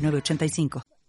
906985.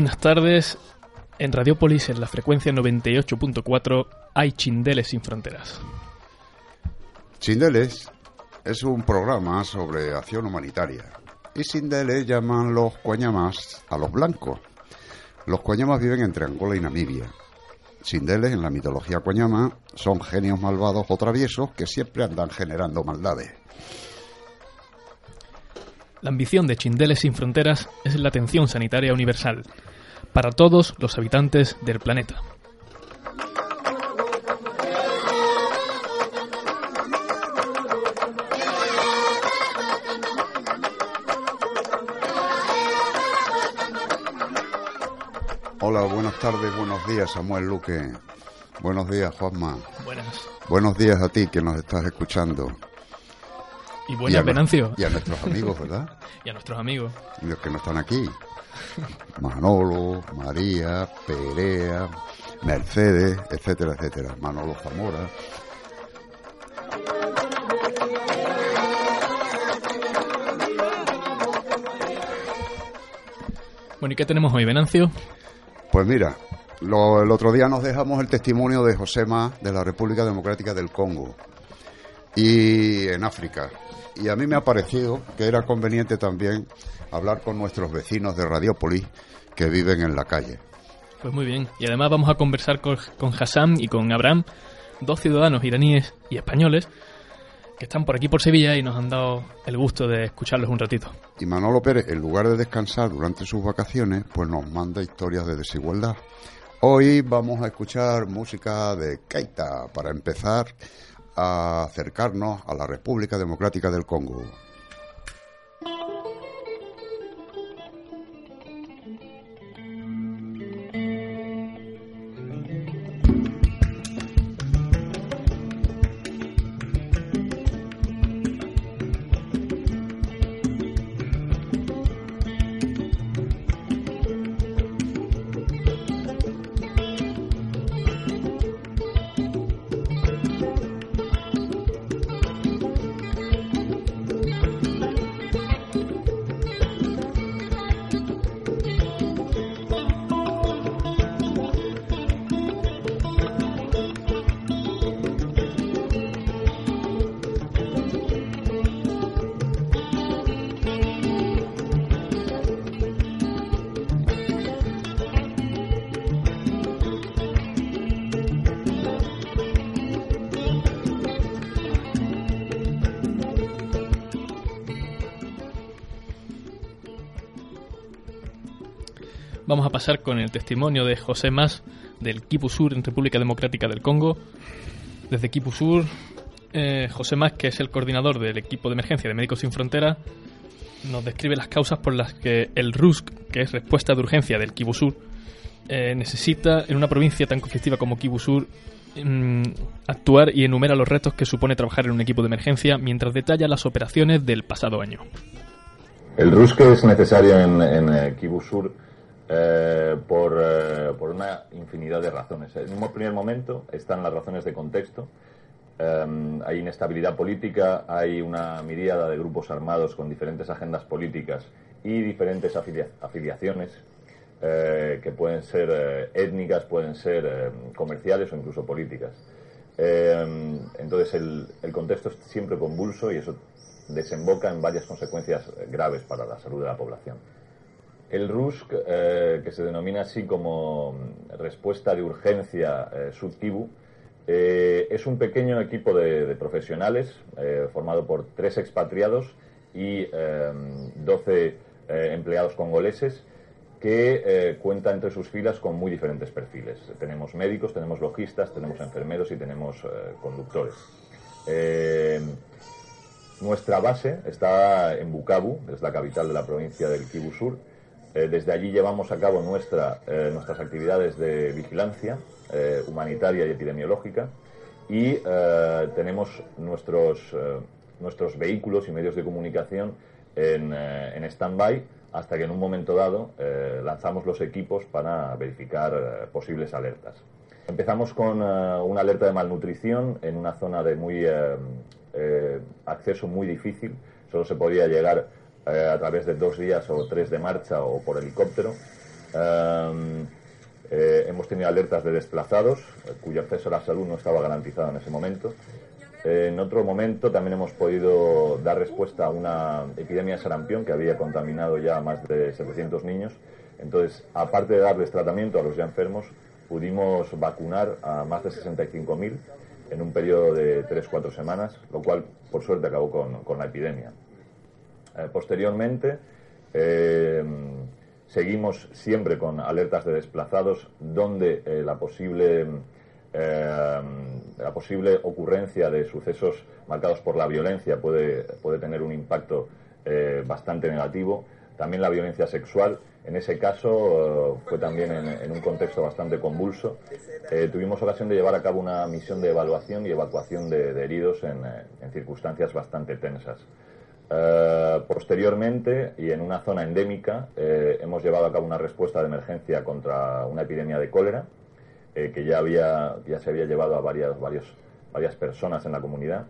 Buenas tardes. En Radiopolis, en la frecuencia 98.4, hay Chindeles sin fronteras. Chindeles es un programa sobre acción humanitaria. Y Chindeles llaman los cuañamas a los blancos. Los cuañamas viven entre Angola y Namibia. Chindeles, en la mitología cuañama, son genios malvados o traviesos que siempre andan generando maldades. La ambición de Chindeles sin fronteras es la atención sanitaria universal para todos los habitantes del planeta. Hola, buenas tardes, buenos días, Samuel Luque. Buenos días, Juanma. Buenas. Buenos días a ti que nos estás escuchando. Y buenas, Venancio. Y a nuestros amigos, ¿verdad? y a nuestros amigos. Y los que no están aquí. Manolo, María, Perea, Mercedes, etcétera, etcétera. Manolo Zamora. Bueno, ¿y qué tenemos hoy, Venancio? Pues mira, lo- el otro día nos dejamos el testimonio de Josema de la República Democrática del Congo y en África. Y a mí me ha parecido que era conveniente también hablar con nuestros vecinos de Radiópolis que viven en la calle. Pues muy bien. Y además vamos a conversar con, con Hassam y con Abraham, dos ciudadanos iraníes y españoles que están por aquí por Sevilla y nos han dado el gusto de escucharlos un ratito. Y Manolo Pérez, en lugar de descansar durante sus vacaciones, pues nos manda historias de desigualdad. Hoy vamos a escuchar música de Keita para empezar a acercarnos a la República Democrática del Congo. Vamos a pasar con el testimonio de José Mas del Kipu Sur en República Democrática del Congo. Desde Kipu Sur, eh, José Más, que es el coordinador del equipo de emergencia de Médicos Sin Fronteras, nos describe las causas por las que el RUSC, que es respuesta de urgencia del Kivu Sur, eh, necesita, en una provincia tan conflictiva como Kivu Sur, mm, actuar y enumera los retos que supone trabajar en un equipo de emergencia mientras detalla las operaciones del pasado año. El RUSC es necesario en, en Kivu Sur eh, por, eh, por, una infinidad de razones. En un primer momento están las razones de contexto. Em, hay inestabilidad política, hay una miríada de grupos armados con diferentes agendas políticas y diferentes afiliaciones eh, que pueden ser étnicas, pueden ser comerciales o incluso políticas. Em, entonces el, el contexto es siempre convulso y eso desemboca en varias consecuencias graves para la salud de la población. El RUSC, eh, que se denomina así como respuesta de urgencia eh, subtibu, eh, es un pequeño equipo de, profesionales formado por tres expatriados y 12 empleados congoleses que cuenta entre sus filas con muy diferentes perfiles. Tenemos médicos, tenemos logistas, tenemos enfermeros y tenemos conductores. nuestra base está en Bukavu, es la capital de la provincia del Kivu Sur, eh, desde allí llevamos a cabo nuestra, eh, nuestras actividades de vigilancia eh, humanitaria y epidemiológica y tenemos nuestros, nuestros vehículos y medios de comunicación en, en stand-by hasta que en un momento dado lanzamos los equipos para verificar posibles alertas. Empezamos con una alerta de malnutrición en una zona de muy acceso muy difícil. Solo se podía llegar a través de dos días o tres de marcha o por helicóptero. Em, eh, hemos tenido alertas de desplazados, eh, cuyo acceso a la salud no estaba garantizado en ese momento. en otro momento también hemos podido dar respuesta a una epidemia de sarampión que había contaminado ya a más de 700 niños. Entonces, aparte de darles tratamiento a los ya enfermos, pudimos vacunar a más de 65.000 en un periodo de 3-4 semanas, lo cual, por suerte, acabó con la epidemia. Eh, posteriormente, eh, seguimos siempre con alertas de desplazados donde eh, la posible la posible ocurrencia de sucesos marcados por la violencia puede, puede tener un impacto bastante negativo. También la violencia sexual, en ese caso fue también en, un contexto bastante convulso. tuvimos ocasión de llevar a cabo una misión de evaluación y evacuación de, heridos en circunstancias bastante tensas. Eh, posteriormente, y en una zona endémica, eh, hemos llevado a cabo una respuesta de emergencia contra una epidemia de cólera, eh, que ya, había, ya se había llevado a varias, varios, varias personas en la comunidad.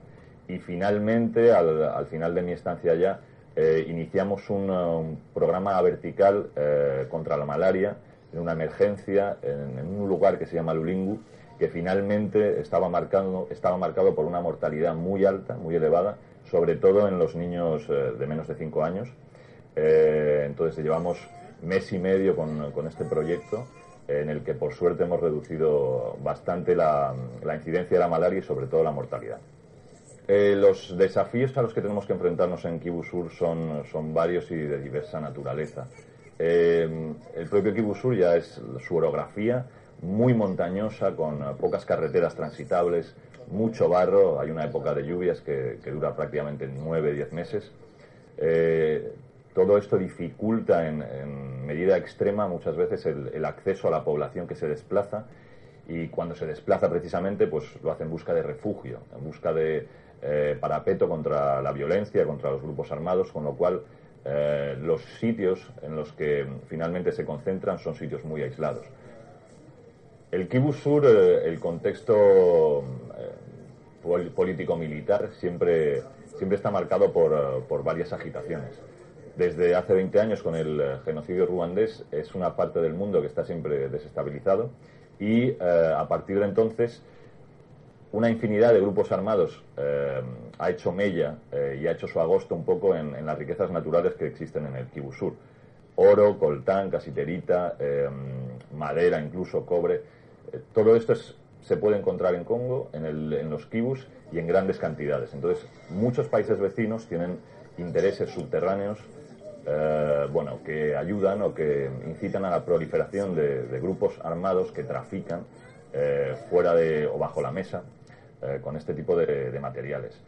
Y finalmente, al, final de mi estancia allá, iniciamos un, programa vertical contra la malaria en una emergencia en, en, un lugar que se llama Lulingu, que finalmente estaba, marcando, estaba marcado por una mortalidad muy alta, muy elevada, sobre todo en los niños eh, de menos de 5 años. Eh, entonces llevamos mes y medio con, este proyecto en el que por suerte hemos reducido bastante la, incidencia de la malaria y sobre todo la mortalidad. Eh, los desafíos a los que tenemos que enfrentarnos en Kibu Sur son, son varios y de diversa naturaleza. el propio Kibu Sur ya es su orografía muy montañosa, con pocas carreteras transitables, mucho barro, hay una época de lluvias que, dura prácticamente nueve, diez meses. Eh, todo esto dificulta en, medida extrema muchas veces el, acceso a la población que se desplaza y cuando se desplaza precisamente pues lo hace en busca de refugio, en busca de eh, parapeto contra la violencia, contra los grupos armados, con lo cual eh, los sitios en los que finalmente se concentran son sitios muy aislados. El Kibu Sur, el contexto político-militar siempre, siempre está marcado por, por, varias agitaciones. Desde hace 20 años, con el eh, genocidio ruandés, es una parte del mundo que está siempre desestabilizado y eh, a partir de entonces una infinidad de grupos armados eh, ha hecho mella y ha hecho su agosto un poco en, las riquezas naturales que existen en el Kibu Sur. Oro, coltán, casiterita, madera, incluso cobre. todo esto es se puede encontrar en Congo, en, el, en los kibus y en grandes cantidades. Entonces, muchos países vecinos tienen intereses subterráneos eh, bueno, que ayudan o que incitan a la proliferación de, grupos armados que trafican eh, fuera de o bajo la mesa eh, con este tipo de, materiales.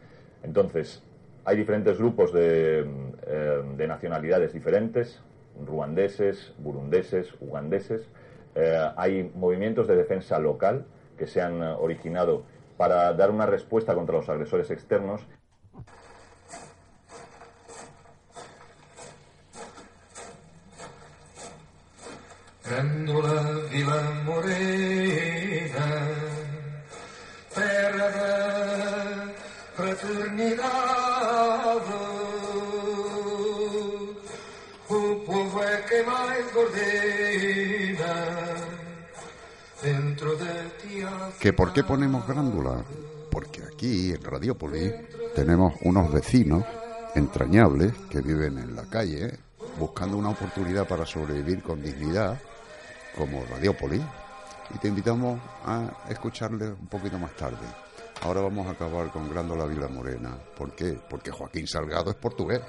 Entonces, hay diferentes grupos de, de nacionalidades diferentes, ruandeses, burundeses, ugandeses. hay movimientos de defensa local que se han originado para dar una respuesta contra los agresores externos. ¿Que por qué ponemos grándula? Porque aquí en Radiópolis tenemos unos vecinos entrañables que viven en la calle buscando una oportunidad para sobrevivir con dignidad, como Radiópolis, y te invitamos a escucharle un poquito más tarde. Ahora vamos a acabar con Grándola Vila Morena. ¿Por qué? Porque Joaquín Salgado es portugués.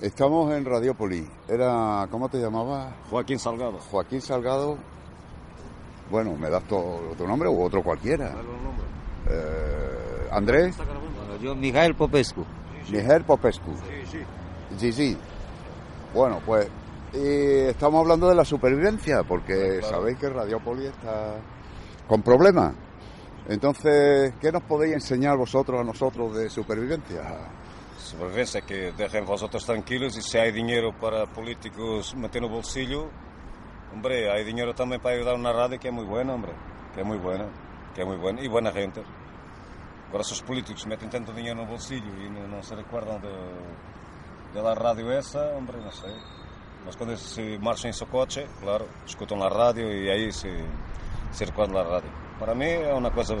Estamos en Radiópolis. Era, ¿cómo te llamabas? Joaquín Salgado. Joaquín Salgado. Bueno, ¿me das tu, nombre u otro cualquiera? Eh, ¿Andrés? yo, Miguel Popescu. Miguel Popescu. Sí, sí. Sí, sí. Bueno, pues estamos hablando de la supervivencia, porque sabéis que Radiópolis está con problemas. Entonces, ¿qué nos podéis enseñar vosotros a nosotros de supervivencia? Supervivencia, que dejen vosotros tranquilos y si hay dinero para políticos meter en el bolsillo, hombre, hay dinero también para ayudar a una radio que es muy buena, hombre, que es muy buena, que es muy buena y buena gente. Agora, se os políticos metem tanto dinheiro no bolsillo e não se recordam de, de la rádio essa, hombre, não sei. Mas quando se marcham em seu coche, claro, escutam a rádio e aí se, se recordam da rádio. Para mí es una cosa...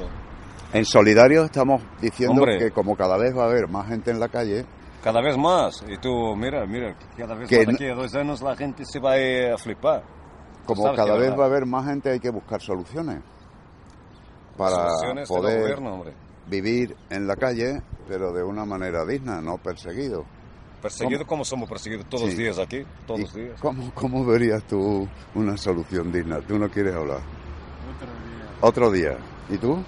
En solidario estamos diciendo que como cada vez va a haber más gente en la calle... Cada vez más. Y tú, mira, mira, cada vez más aquí a dos años la gente se va a flipar. Como cada vez va a haber más gente hay que buscar soluciones para poder vivir en la calle, pero de una manera digna, no perseguido. Perseguido como somos perseguidos todos los días aquí, todos los días. ¿cómo, ¿Cómo verías tú una solución digna? Tú no quieres hablar. Otro día. ¿Y tú?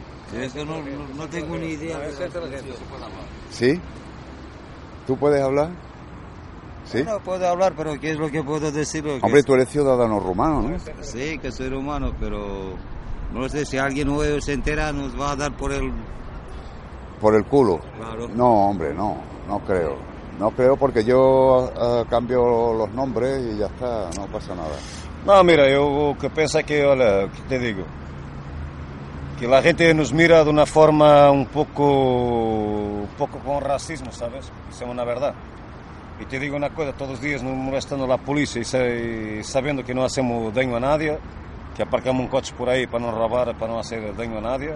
no, tengo ni idea. ¿Sí? ¿Tú puedes hablar? ¿Sí? No puedo hablar, pero ¿qué es lo que puedo decir? Hombre, tú eres ciudadano rumano, ¿no? Sí, que soy rumano, pero no sé si alguien nuevo se entera, nos va a dar por el... ¿Por el culo? Claro. No, hombre, no, no creo. No creo porque yo uh, cambio los nombres y ya está, no pasa nada. No, mira, yo que pienso que, hola, ¿qué te digo? Que la gente nos mira de una forma un poco, un poco con racismo, ¿sabes? es una verdad. Y te digo una cosa, todos los días nos molestando la policía y sabiendo que no hacemos daño a nadie, que aparcamos un coche por ahí para no robar, para no hacer daño a nadie.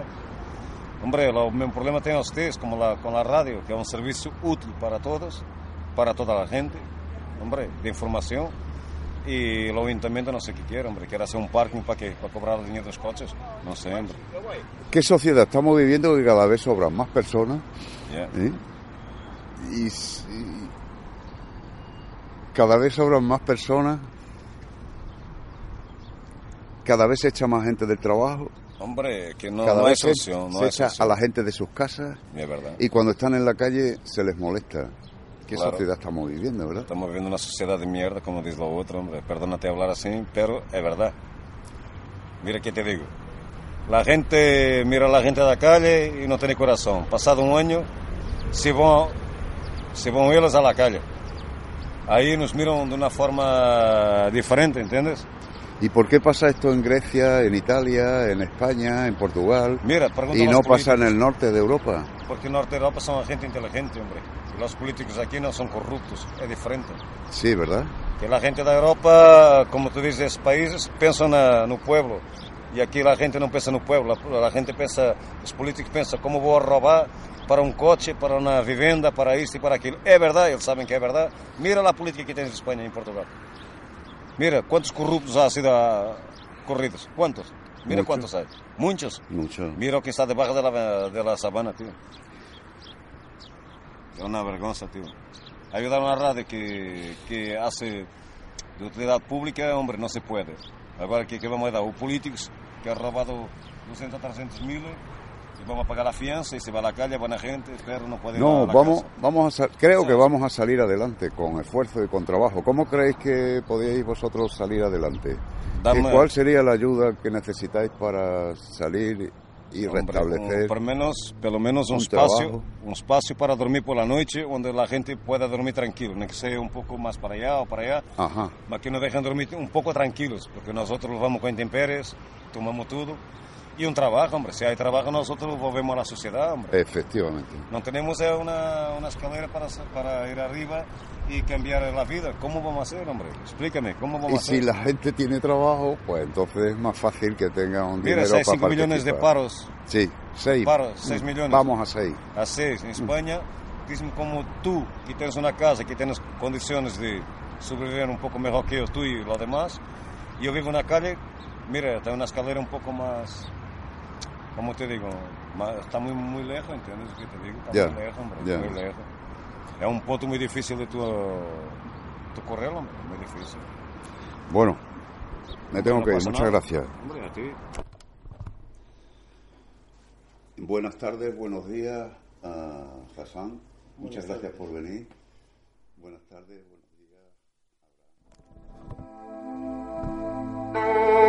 Hombre, el mismo problema tienen ustedes como la, con la radio, que es un servicio útil para todos, para toda la gente, hombre, de información y el ayuntamiento no sé qué quiere, hombre, quiere hacer un parking para que para cobrar el dinero de los coches, no sé, hombre. ¿Qué sociedad estamos viviendo que cada vez sobran más personas? ¿Eh? Y, cada vez sobran más personas, cada vez se echa más gente del trabajo. Hombre, que no, cada vez se, echa a la gente de sus casas. Es verdad. Y cuando están en la calle se les molesta. ¿Qué sociedad estamos viviendo, verdad? Estamos viviendo una sociedad de mierda, como dice lo otro, hombre. Perdónate hablar así, pero es verdad. Mira qué te digo. La gente mira a la gente de la calle y no tiene corazón. Pasado un año, se van, se van ellos a la calle. Ahí nos miran de una forma diferente, ¿entiendes? ¿Y por qué pasa esto en Grecia, en Italia, en España, en Portugal? Mira, y no pasa en el norte de Europa. Porque el norte de Europa son gente inteligente, hombre los políticos aquí no son corruptos, es diferente. Sí, ¿verdad? Que la gente de Europa, como tú dices, países, piensan en el pueblo. Y aquí la gente no piensa en el pueblo, la, gente piensa, los políticos piensan cómo voy a robar para un coche, para una vivienda, para esto y para aquello. Es verdad, ellos saben que es verdad. Mira la política que tiene en España y en Portugal. Mira, ¿cuántos corruptos ha sido corridos? ¿Cuántos? Mira Muchos. cuántos hay. Muchos. Mucho. Mira lo que está debajo de la, de la sabana, tío. Es una vergüenza, tío. Ayudar a una radio que, que hace de utilidad pública, hombre, no se puede. Ahora que, que vamos a dar a políticos que han robado 200, 300 mil y vamos a pagar la fianza y se va a la calle, buena gente, pero no puede ir No, a vamos, casa. vamos a creo que vamos a salir adelante con esfuerzo y con trabajo. ¿Cómo creéis que podíais vosotros salir adelante? Dame- ¿Qué- ¿Cuál sería la ayuda que necesitáis para salir y restablecer? por, menos, pelo menos un, un espacio, trabajo. un espacio para dormir por la noche donde la gente pueda dormir tranquilo, no que sea un poco más para allá o para allá, Ajá, para que nos dejen dormir un poco tranquilos, porque nosotros vamos con intemperies, tomamos todo. Y un trabajo, hombre, si hay trabajo nosotros volvemos a la sociedad, hombre. efectivamente. No tenemos una, una escalera para, para ir arriba y cambiar la vida. ¿Cómo vamos a hacer, hombre? Explícame, ¿cómo vamos Y a si hacer? la gente tiene trabajo, pues entonces es más fácil que tenga un Mira, dinero si hay para 5 millones de paros Sí, seis. Paros, seis millones. Vamos a seis. a seis en España, dicen como tú, que tienes una casa, que tienes condiciones de sobrevivir un poco mejor que yo, tú y los demás. Yo vivo en una calle, mira, tengo una escalera un poco más, ¿cómo te digo? Está muy, muy lejos, ¿entiendes lo que te digo? Está muy lejos, hombre, ya. muy lejos. Es un punto muy difícil de tu, tu correo, hombre, muy difícil. Bueno, me tengo No que ir. Muchas nada. gracias. Hombre, a ti. Buenas tardes, buenos días, a Hassan. Muchas gracias por venir. Buenas tardes, buenos días.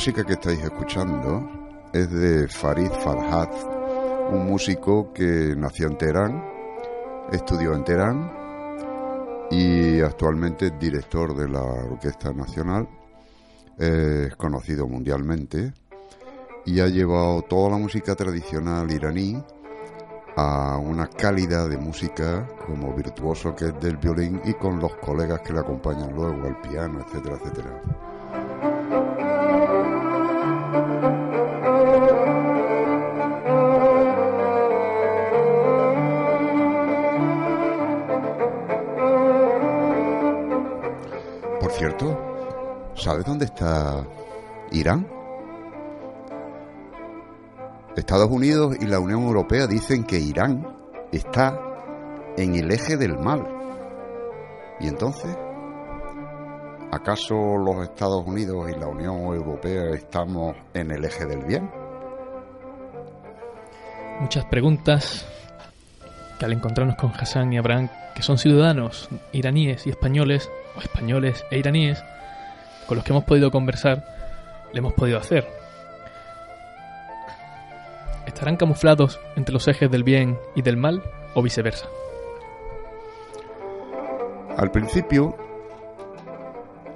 Música que estáis escuchando es de Farid Farhad, un músico que nació en Teherán, estudió en Teherán y actualmente es director de la Orquesta Nacional. Es conocido mundialmente y ha llevado toda la música tradicional iraní a una calidad de música como virtuoso que es del violín y con los colegas que le acompañan luego al piano, etcétera, etcétera. ¿Sabes dónde está Irán? Estados Unidos y la Unión Europea dicen que Irán está en el eje del mal. ¿Y entonces? ¿Acaso los Estados Unidos y la Unión Europea estamos en el eje del bien? Muchas preguntas que al encontrarnos con Hassan y Abraham, que son ciudadanos iraníes y españoles, o españoles e iraníes, con los que hemos podido conversar, le hemos podido hacer. ¿Estarán camuflados entre los ejes del bien y del mal o viceversa? Al principio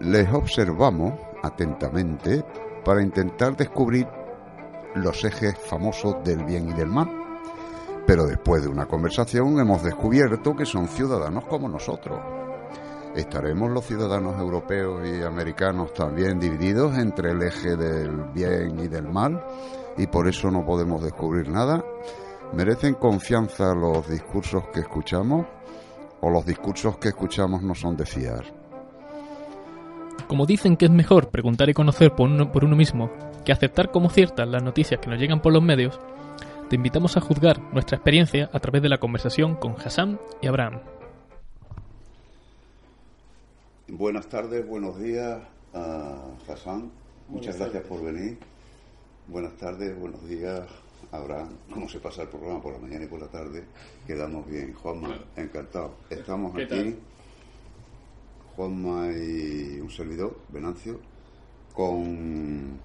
les observamos atentamente para intentar descubrir los ejes famosos del bien y del mal. Pero después de una conversación hemos descubierto que son ciudadanos como nosotros. ¿Estaremos los ciudadanos europeos y americanos también divididos entre el eje del bien y del mal? Y por eso no podemos descubrir nada. ¿Merecen confianza los discursos que escuchamos? ¿O los discursos que escuchamos no son de fiar? Como dicen que es mejor preguntar y conocer por uno, por uno mismo que aceptar como ciertas las noticias que nos llegan por los medios, te invitamos a juzgar nuestra experiencia a través de la conversación con Hassan y Abraham. Buenas tardes, buenos días a Hassan. Muchas gracias por venir. Buenas tardes, buenos días Abraham. ¿Cómo se pasa el programa por la mañana y por la tarde? Quedamos bien. Juanma, encantado. Estamos aquí, Juanma y un servidor, Venancio, con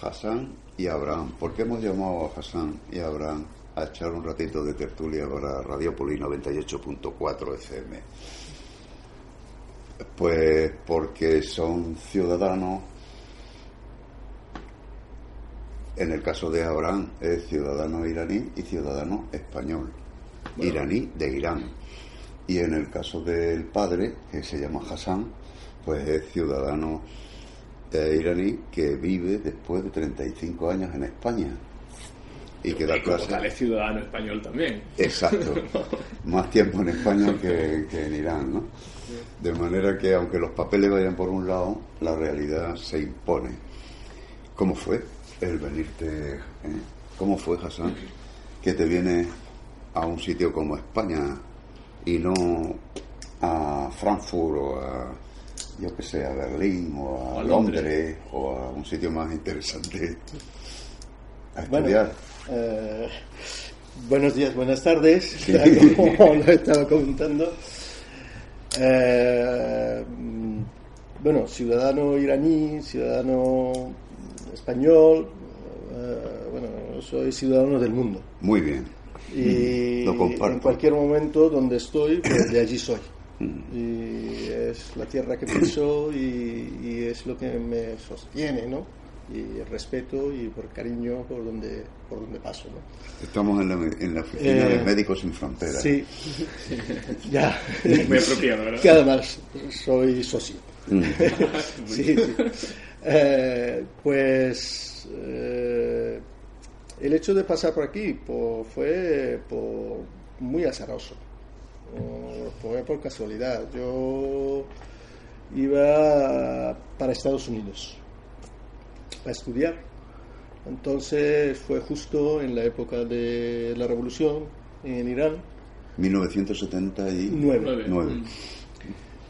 Hassan y Abraham. ¿Por qué hemos llamado a Hassan y Abraham a echar un ratito de tertulia para Radiopoli 98.4 FM. Pues porque son ciudadanos, en el caso de Abraham es ciudadano iraní y ciudadano español, iraní de Irán. Y en el caso del padre, que se llama Hassan, pues es ciudadano eh, iraní que vive después de 35 años en España y que da Y como clase. tal es ciudadano español también. Exacto. Más tiempo en España que, que en Irán, ¿no? De manera que aunque los papeles vayan por un lado, la realidad se impone. ¿Cómo fue el venirte? eh? ¿Cómo fue, Hassan, que te vienes a un sitio como España y no a Frankfurt o a, yo que sé, a Berlín o a, O a Londres. Londres. o a un sitio más interesante a Bueno, eh, buenos días, buenas tardes, Sí. como lo estaba comentando. Eh, mm, bueno, ciudadano iraní, ciudadano español, eh, bueno, soy ciudadano del mundo. Muy bien. Y Lo comparto. en cualquier momento donde estoy, pues de allí soy. Mm. Y es la tierra que piso y, y es lo que me sostiene, ¿no? Y respeto y por cariño por donde, por donde paso, ¿no? Estamos en la, en la oficina Eh, de Médicos Sin Fronteras. Sí, ya. Muy apropiado, ¿verdad? Que además soy socio. Mm. Sí, sí. Eh, pues eh, el hecho de pasar por aquí po- fue por- muy azaroso. Eh, Fue por casualidad. Yo iba para Estados Unidos a estudiar. Entonces fue justo en la época de la revolución en Irán. 1979. Nueve.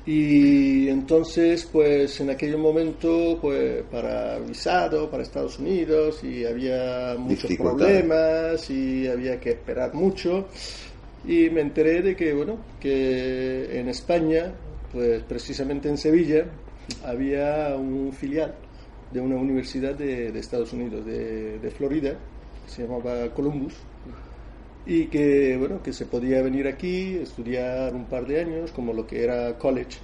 Y entonces, pues en aquel momento, pues para visado, para Estados Unidos, y había muchos problemas y había que esperar mucho. Y me enteré de que, bueno, que en España, pues precisamente en Sevilla, había un filial de una universidad de, de Estados Unidos, de, de Florida, que se llamaba Columbus y que bueno que se podía venir aquí estudiar un par de años como lo que era college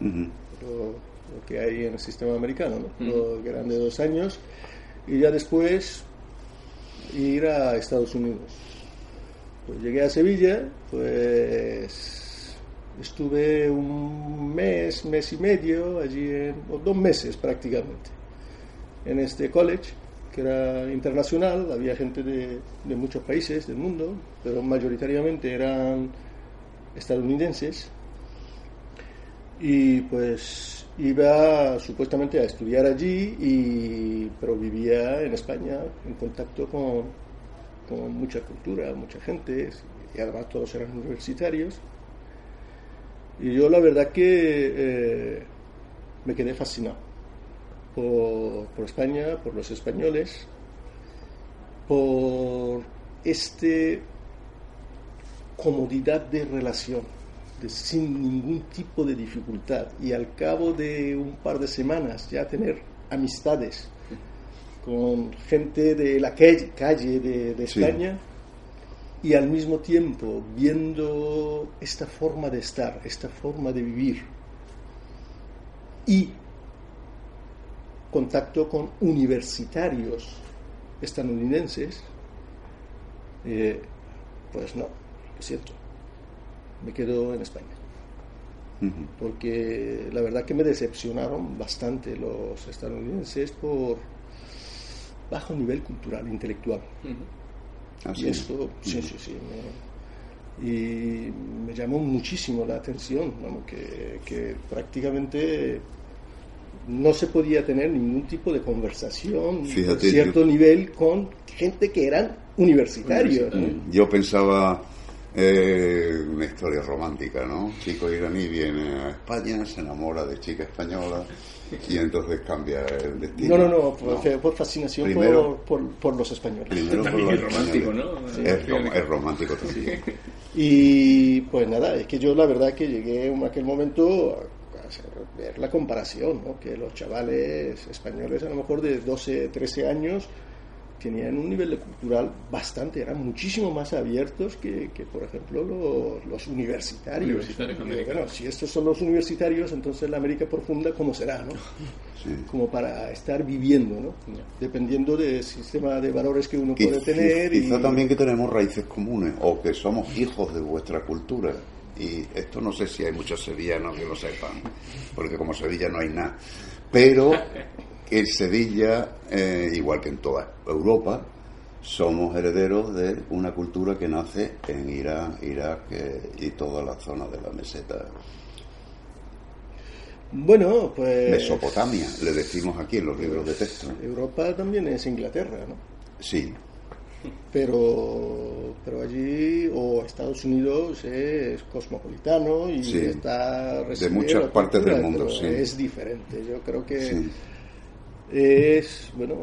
lo, lo que hay en el sistema americano ¿no? Lo que eran de dos años y ya después ir a Estados Unidos. Pues llegué a Sevilla pues estuve un mes mes y medio allí en, o dos meses prácticamente en este college que era internacional, había gente de, de muchos países del mundo, pero mayoritariamente eran estadounidenses. Y pues iba supuestamente a estudiar allí, y, pero vivía en España en contacto con, con mucha cultura, mucha gente, y además todos eran universitarios. Y yo la verdad que eh, me quedé fascinado por, por España, por los españoles, por este comodidad de relación, de sin ningún tipo de dificultad, y al cabo de un par de semanas ya tener amistades con gente de la calle, calle de, de Sí. España, y al mismo tiempo viendo esta forma de estar, esta forma de vivir, y contacto con universitarios estadounidenses, eh, pues no, lo siento, me quedo en España. Porque la verdad que me decepcionaron bastante los estadounidenses por bajo nivel cultural, intelectual. Así Y es. esto, sí, sí, sí. me- y me llamó muchísimo la atención, que prácticamente no se podía tener ningún tipo de conversación Fíjate, de cierto yo- nivel con gente que eran universitarios. ¿no? Yo pensaba eh, una historia romántica, ¿no? Chico iraní viene a España, se enamora de chica española y entonces cambia el destino. No, no, no, por, fue por fascinación Primero- por, por, por los españoles. Primero por También los es romántico, españoles. ¿no? Es, rom- es romántico también. Y pues nada, es que yo la verdad que llegué en aquel momento ver la comparación, ¿no? que los chavales españoles a lo mejor de 12, 13 años tenían un nivel de cultural bastante, eran muchísimo más abiertos que, que por ejemplo, los, los universitarios. Universitarios Y, americanos. bueno, si estos son los universitarios, entonces la América profunda, ¿cómo será? ¿no? Sí. Como para estar viviendo, ¿no? dependiendo del sistema de valores que uno Quiz- puede tener. y- Quizá también que tenemos raíces comunes o que somos hijos de vuestra cultura. Y esto no sé si hay muchos sevillanos que lo sepan, porque como Sevilla no hay nada. Pero en Sevilla, eh, igual que en toda Europa, somos herederos de una cultura que nace en Irán, Irak eh, y toda la zona de la meseta. Bueno, pues... Mesopotamia, le decimos aquí en los libros de texto. Europa también es Inglaterra, ¿no? Sí, pero pero allí o Estados Unidos es cosmopolitano y Sí. está De muchas partes del mundo, sí. es diferente yo creo que sí. Es bueno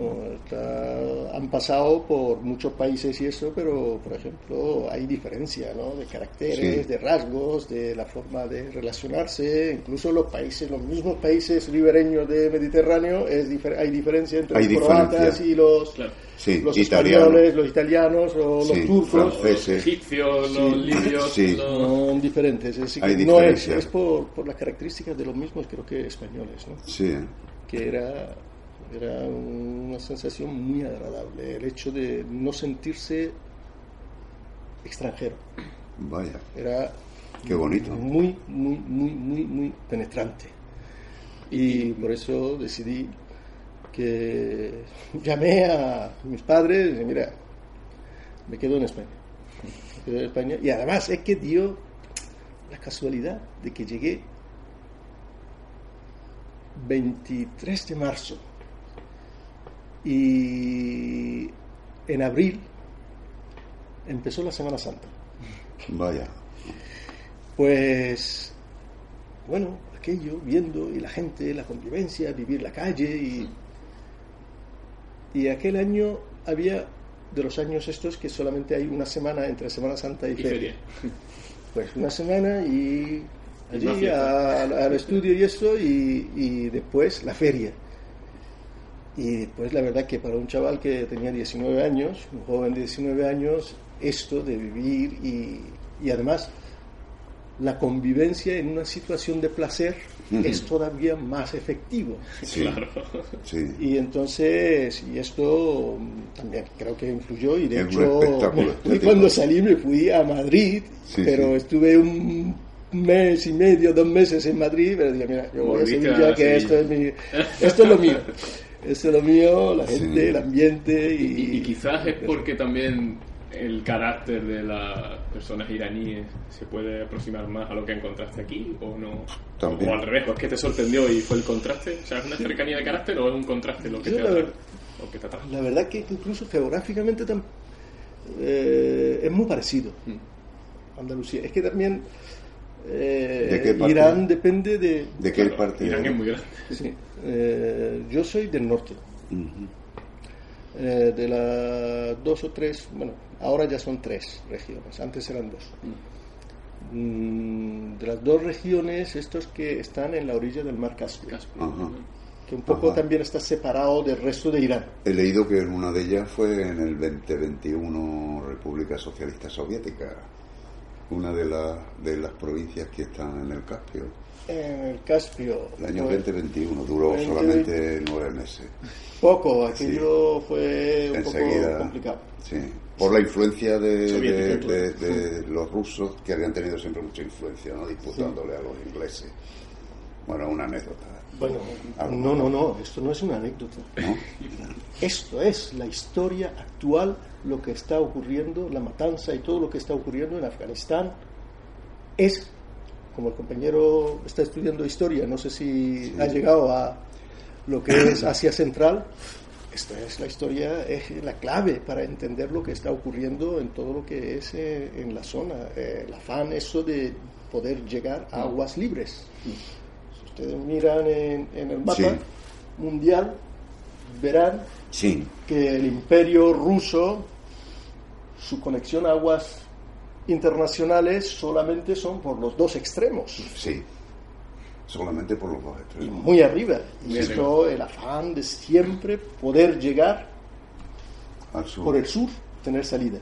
está- han pasado por muchos países y eso pero por ejemplo hay diferencia ¿no? de caracteres Sí. de rasgos de la forma de relacionarse incluso los países los mismos países ribereños de Mediterráneo es difer- hay diferencia entre Hay los croatas y los Claro. Sí, los italiano. españoles, los italianos o Sí, los turcos Los franceses. egipcios, los libios, Sí. los... son diferentes. Es decir, Hay no es, es por, por las características de los mismos, creo que españoles, ¿no? Sí, que era, era una sensación muy agradable, el hecho de no sentirse extranjero. vaya, Era qué bonito. muy, muy, muy, muy, muy penetrante. Y por eso decidí que llamé a mis padres y dije, mira, me quedo en España. Me quedo en España. Y además es que dio la casualidad de que llegué 23 de marzo y en abril empezó la Semana Santa. Vaya, Pues, bueno, aquello, viendo, y la gente, la convivencia, vivir la calle, y, y aquel año había de los años estos que solamente hay una semana entre Semana Santa y, y feria. feria. Pues una semana y allí al estudio y eso, y, y después la feria. Y después la verdad que para un chaval que tenía 19 años, un joven de 19 años, esto de vivir y, y además la convivencia en una situación de placer Ujú. es todavía más efectivo. sí, Claro. sí. Y entonces, y esto también creo que influyó y de Es hecho, me estético. cuando salí me fui a Madrid, Sí, pero sí. estuve un mes y medio, dos meses en Madrid, pero dije, mira, yo voy a Volviste Sevilla, a que esto es mi, esto es lo mío. Esto es lo mío, la Sí. gente, el ambiente y, Y, y quizás es porque también el carácter de las personas iraníes se puede aproximar más a lo que encontraste aquí o no. También. O al revés, o es que te sorprendió y fue el contraste. O sea, ¿es una cercanía de carácter o es un contraste lo que Yo te la atrae? ver- Lo que te atrae? La verdad que incluso geográficamente eh, es muy parecido. Mm. Andalucía. Es que también eh, ¿De qué parte? Irán depende de... ¿De qué Claro, parte? Irán es muy grande. Sí, eh, yo soy del norte. Eh, de las dos o tres, bueno, ahora ya son tres regiones, antes eran dos. Mm, de las dos regiones, estos que están en la orilla del mar Caspio, que un poco Ajá. también está separado del resto de Irán. He leído que en una de ellas fue en el 2021 República Socialista Soviética, una de, las de las provincias que están en el Caspio. En el Caspio, El año pues, 2021 duró 20. solamente nueve meses. poco, aquello fue un poco Enseguida, complicado. sí, por la influencia de, de- de- de los rusos que habían tenido siempre mucha influencia, ¿no? disputándole a los ingleses. Bueno, una anécdota. Bueno, no, no, no, esto no es una anécdota. ¿no? Esto es la historia actual, lo que está ocurriendo, la matanza y todo lo que está ocurriendo en Afganistán. Es, como el compañero está estudiando historia, no sé si ha llegado a lo que es Asia Central, esta es la historia, es la clave para entender lo que está ocurriendo en todo lo que es eh, en la zona. Eh, el afán, eso de poder llegar a aguas libres. Si ustedes miran en, en el mapa Sí. mundial, verán Sí, que el imperio ruso, su conexión a aguas internacionales solamente son por los dos extremos sí. Solamente por los dos y extremos. muy arriba. Y esto, el afán de siempre poder llegar Al sur. por el sur tener salida.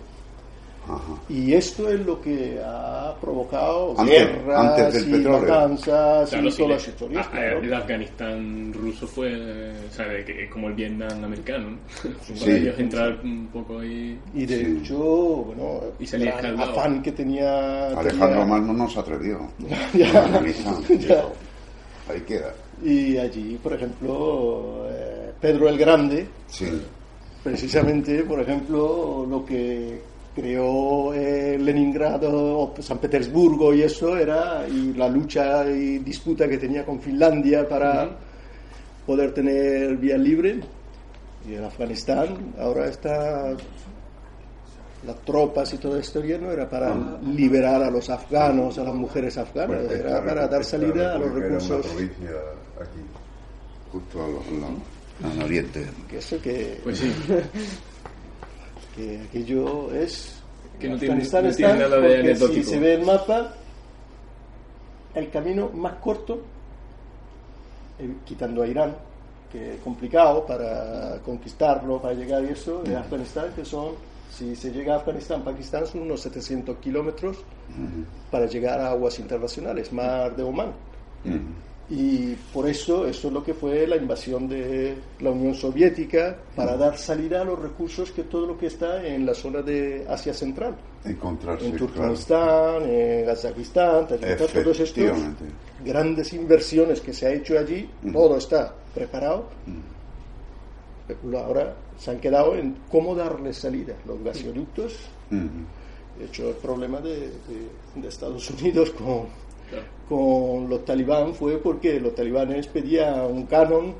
Ajá. Y esto es lo que ha provocado Antes- guerras antes del y petróleo. matanzas Claro, y todas las historias. a- claro. El Afganistán ruso fue, o sea, como el Vietnam americano, Sí. para ellos entrar un poco ahí. Y de Sí. hecho, bueno, Y el afán que tenía... Alejandro tenía- no se atrevió. Ya. Afganistán, Ya. Ahí queda. Y allí, por ejemplo, eh, Pedro el Grande, Sí. precisamente, por ejemplo, lo que creó eh, Leningrado o San Petersburgo y eso era y la lucha y disputa que tenía con Finlandia para poder tener vía libre. Y el Afganistán ahora está las tropas y toda esta historia no era para liberar a los afganos a las mujeres afganas Pues era para dar salida a los recursos provincia aquí, justo al, al- al oriente. que eso que Pues sí, que aquello es Que no tiene- Afganistán no tiene nada de anecdótico. si se ve el mapa el camino más corto eh, quitando a Irán que es complicado para conquistarlo para llegar y eso de Afganistán que son si se llega a Afganistán Pakistán son unos 700 kilómetros para llegar a aguas internacionales mar de Omán y por eso eso es lo que fue la invasión de la Unión Soviética para dar salida a los recursos que todo lo que está en la zona de Asia Central, Encontrarse, en claro. Turkmenistán, en Kazajistán, Tayikistán, todos estos grandes inversiones que se ha hecho allí, todo está preparado. Pero ahora se han quedado en cómo darle salida. Los gasoductos, Ujú. de hecho el problema de, de- de Estados Unidos con, claro. con los talibán fue porque los talibanes pedían un canon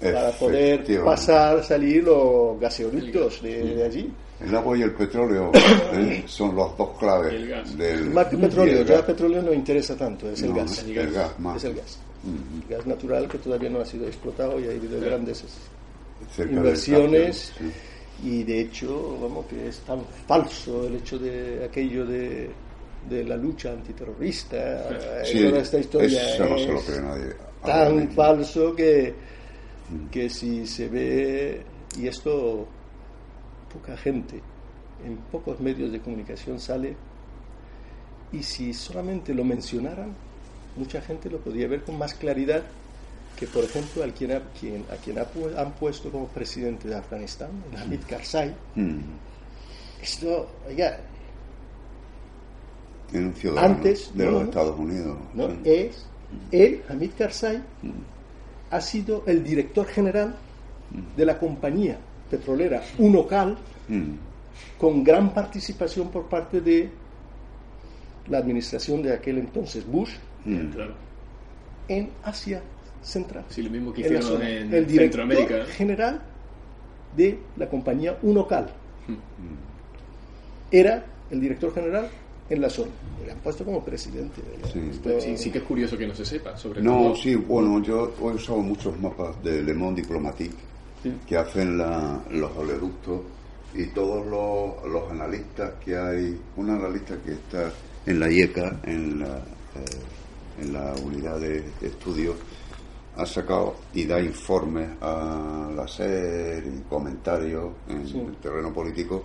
para poder pasar, salir los gasoductos de, de allí. El agua y el petróleo eh, son los dos claves el gas. del Más que petróleo, el ya gas. petróleo no interesa tanto, es el No, gas. El gas, más. Es el gas. El gas natural que todavía no ha sido explotado y ha habido grandes Cerca inversiones sí. y de hecho, vamos, que es tan falso el hecho de aquello de, de la lucha antiterrorista, Sí, toda esta historia eso no se lo es cree nadie. tan falso que, que si se ve, y esto poca gente, en pocos medios de comunicación sale, y si solamente lo mencionaran, mucha gente lo podría ver con más claridad que, por ejemplo, al quien, ha- quien- a quien han puesto como presidente de Afganistán, Hamid Karzai. Mm. Esto, oiga, un ciudadano Antes, de no, los. Estados Unidos. ¿no? Sí. es, él, Hamid Karzai, ha sido el director general de la compañía petrolera Unocal, Mm. con gran participación por parte de la administración de aquel entonces Bush Mm. claro. en Asia Central. Sí, lo mismo que En hicieron zona. en el director Centroamérica. general de la compañía Unocal era el director general en la zona. Le han puesto como presidente. Sí. Pues sí, sí que es curioso que no se sepa, sobre No, todo. sí, bueno, yo he usado muchos mapas de Le Monde Diplomatique Sí. que hacen la- los oleoductos y todos los, los analistas que hay, un analista que está en la IECA, en la, eh, en la unidad de estudios, ha sacado y da informes a la SER y comentarios en Sí. el terreno político,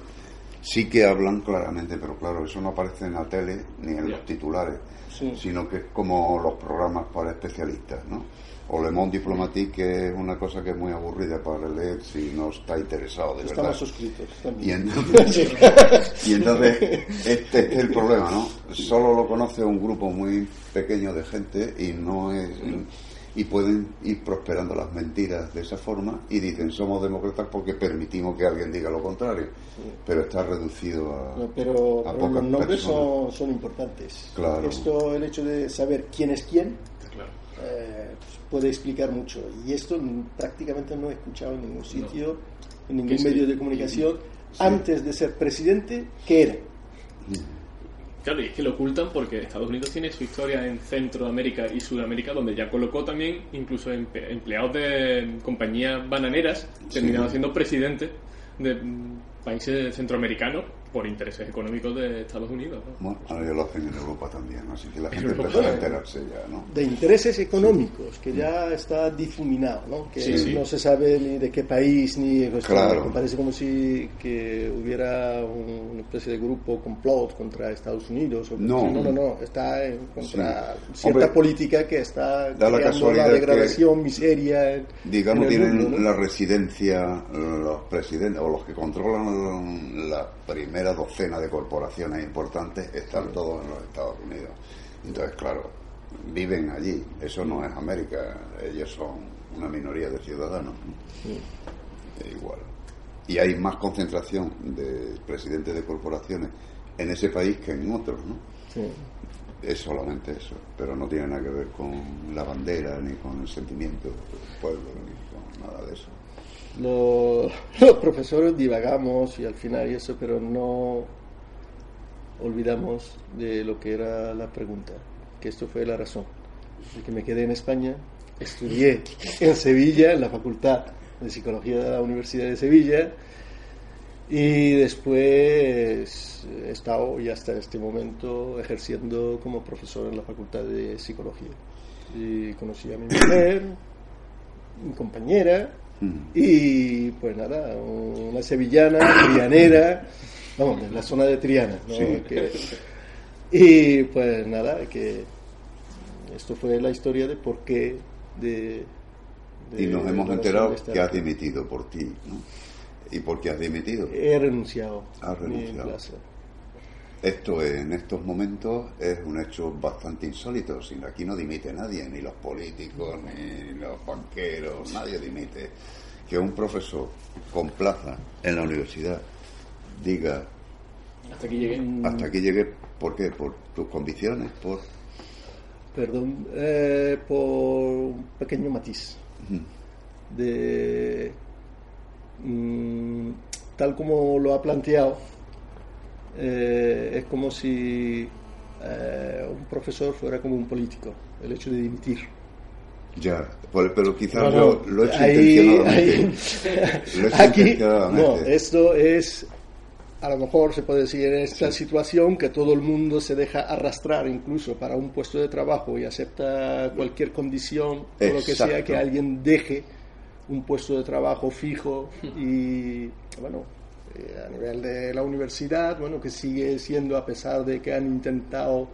sí que hablan claramente, pero claro, eso no aparece en la tele ni en los titulares, Sí. sino que es como los programas para especialistas, ¿no? O Le Monde Diplomatique, que es una cosa que es muy aburrida para leer si no está interesado de Estamos verdad. suscritos Y también. entonces, y entonces este es el problema, ¿no? Solo lo conoce un grupo muy pequeño de gente y no es y pueden ir prosperando las mentiras de esa forma y dicen somos demócratas porque permitimos que alguien diga lo contrario, pero está reducido a, No, pero, a pero pocas los nombres personas. son, son importantes. Claro. Esto, el hecho de saber quién es quién, Claro. eh, pues, puede explicar mucho. Y esto prácticamente no he escuchado en ningún sitio, en ningún medio de comunicación, antes de ser presidente, que era. Claro, y es que lo ocultan porque Estados Unidos tiene su historia en Centroamérica y Sudamérica, donde ya colocó también incluso empleados de compañías bananeras, terminaron siendo presidentes de países centroamericanos por intereses económicos de Estados Unidos. ¿no? Bueno, ahora ya lo hacen en Europa también, así que la gente empezará a enterarse ya, ¿no? de intereses económicos que ya está difuminado, ¿no? que Sí, sí. no se sabe ni de qué país ni Claro. parece como si que hubiera un- una especie de grupo complot contra Estados Unidos o No. no no no está en contra Sí. cierta Hombre, política que está da la casualidad la que, degradación miseria en- Digamos, tienen mundo, ¿no? la residencia los presidentes o los que controlan la primera docena de corporaciones importantes están todos en los Estados Unidos. Entonces, claro, viven allí. Eso no es América. Ellos son una minoría de ciudadanos. igual. Y hay más concentración de presidentes de corporaciones en ese país que en otros, ¿no? Sí. Es solamente eso, pero no tiene nada que ver con la bandera, ni con el sentimiento del pueblo, ni con nada de eso. Lo- los profesores divagamos y al final y eso, pero no olvidamos de lo que era la pregunta, que esto fue la razón, de que me quedé en España, estudié en Sevilla, en la Facultad de Psicología de la Universidad de Sevilla, y después he estado y hasta este momento ejerciendo como profesor en la Facultad de Psicología. Y conocí a mi mujer, mi compañera, y pues nada, una sevillana, trianera, vamos, de la zona de Triana. ¿no? Sí. Que- y pues nada, que esto fue la historia de por qué de... de Y nos hemos enterado estar que has dimitido por ti, ¿no? ¿Y por qué has dimitido? He renunciado. Has mi renunciado. plaza. Esto en estos momentos es un hecho bastante insólito. Sin aquí no dimite nadie, ni los políticos, ni los banqueros, nadie dimite. Que un profesor con plaza en la universidad diga Hasta aquí llegué. hasta aquí llegué, ¿por qué? Por tus convicciones, por Perdón, eh, por un pequeño matiz. De mm, tal como lo ha planteado, eh, es como si eh, un profesor fuera como un político, el hecho de dimitir. ya, pero quizás lo, lo he hecho ahí- intencionadamente. ahí- Lo he hecho Aquí, intencionadamente. no, esto es, a lo mejor se puede decir en esta situación que todo el mundo se deja arrastrar incluso para un puesto de trabajo y acepta cualquier condición o lo que sea que alguien deje un puesto de trabajo fijo y bueno eh, a nivel de la universidad bueno que sigue siendo a pesar de que han intentado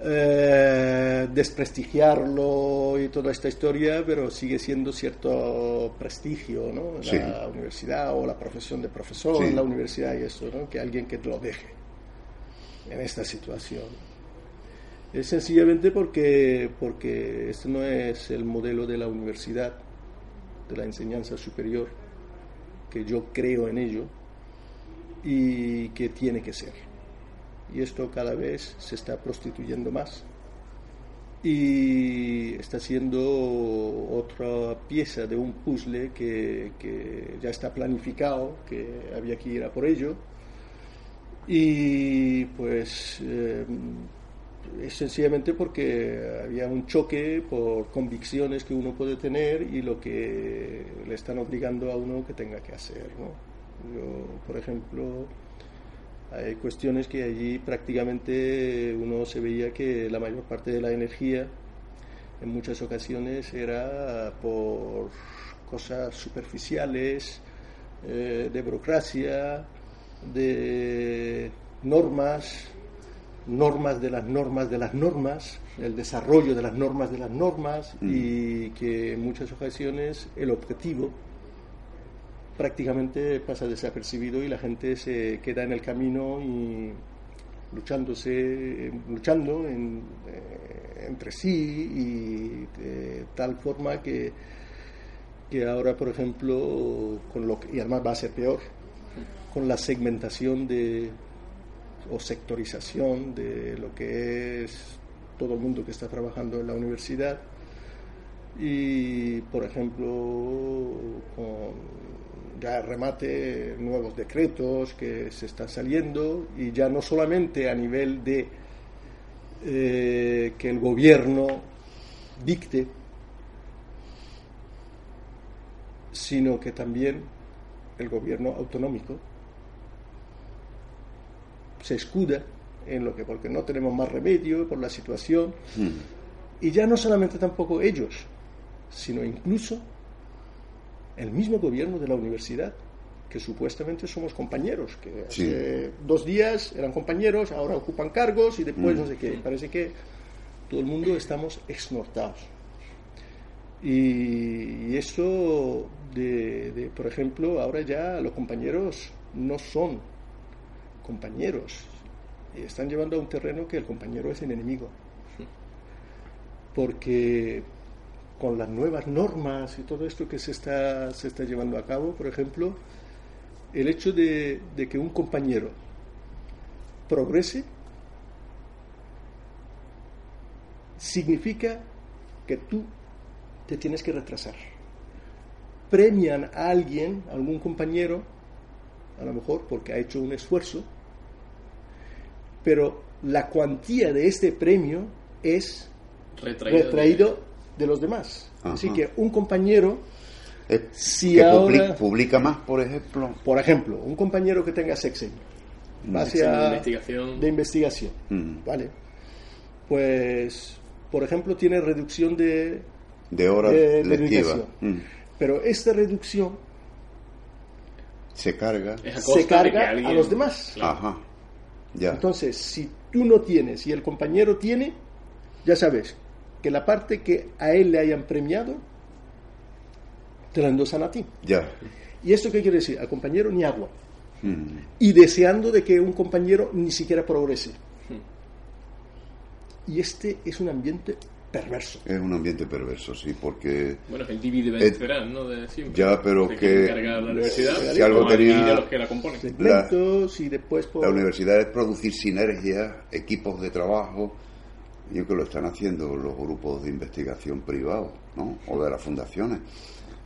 eh, desprestigiarlo y toda esta historia, pero sigue siendo cierto prestigio, ¿no? Sí. La universidad o la profesión de profesor Sí. en la universidad y eso, ¿no? Que alguien que lo deje en esta situación. Es sencillamente porque, porque este no es el modelo de la universidad, de la enseñanza superior, que yo creo en ello y que tiene que ser. Y esto cada vez se está prostituyendo más y está siendo otra pieza de un puzzle que, ya está planificado, que había que ir a por ello. Y pues eh, es sencillamente porque había un choque por convicciones que uno puede tener y lo que le están obligando a uno que tenga que hacer. ¿no? Yo, por ejemplo, hay cuestiones que allí prácticamente uno se veía que la mayor parte de la energía en muchas ocasiones era por cosas superficiales, eh, de burocracia, de normas, normas de las normas de las normas, el desarrollo de las normas de las normas y que en muchas ocasiones el objetivo prácticamente pasa desapercibido y la gente se queda en el camino y luchándose, luchando en, eh, entre sí y de tal forma que, que ahora, por ejemplo, con lo que, y además va a ser peor, con la segmentación de o sectorización de lo que es todo el mundo que está trabajando en la universidad. Y, por ejemplo, ya remate nuevos decretos que se están saliendo y ya no solamente a nivel de eh, que el gobierno dicte, sino que también el gobierno autonómico se escuda en lo que porque no tenemos más remedio por la situación Mm. y ya no solamente tampoco ellos sino incluso el mismo gobierno de la universidad que supuestamente somos compañeros que Sí. hace dos días eran compañeros ahora ocupan cargos y después Mm. no sé qué parece que todo el mundo estamos exnortados y, y eso de, de, por ejemplo ahora ya los compañeros no son compañeros y están llevando a un terreno que el compañero es el enemigo porque con las nuevas normas y todo esto que se está, se está llevando a cabo, por ejemplo, el hecho de, de que un compañero progrese significa que tú te tienes que retrasar. Premian a alguien, a algún compañero, a lo mejor porque ha hecho un esfuerzo, pero la cuantía de este premio es Retraído. retraído de los demás. Así que un compañero, Es Si que ahora- publica, publica más, por ejemplo. por ejemplo, un compañero que tenga sexenio, base Sexenio de a- investigación. de investigación, Mm. ¿vale? Pues, por ejemplo, tiene reducción de... De horas De- de lectivas. dedicación. Mm. Pero esta reducción Se carga. Se carga alguien- a los demás. Claro. Ajá. Ya. Entonces, si tú no tienes y el compañero tiene, ya sabes que la parte que a él le hayan premiado, te la endosan a ti. ya. ¿Y esto qué quiere decir? Al compañero ni agua. Mm. Y deseando de que un compañero ni siquiera progrese. Y este es un ambiente perverso. Es un ambiente perverso, sí, porque Bueno, es el divide vencerán, ¿no? De siempre. ya, pero De que- encarga la universidad. si algo tenía- los que la componen. Segmentos y después por... la universidad es producir sinergias, equipos de trabajo. Yo creo que lo están haciendo los grupos de investigación privados, ¿no? O de las fundaciones.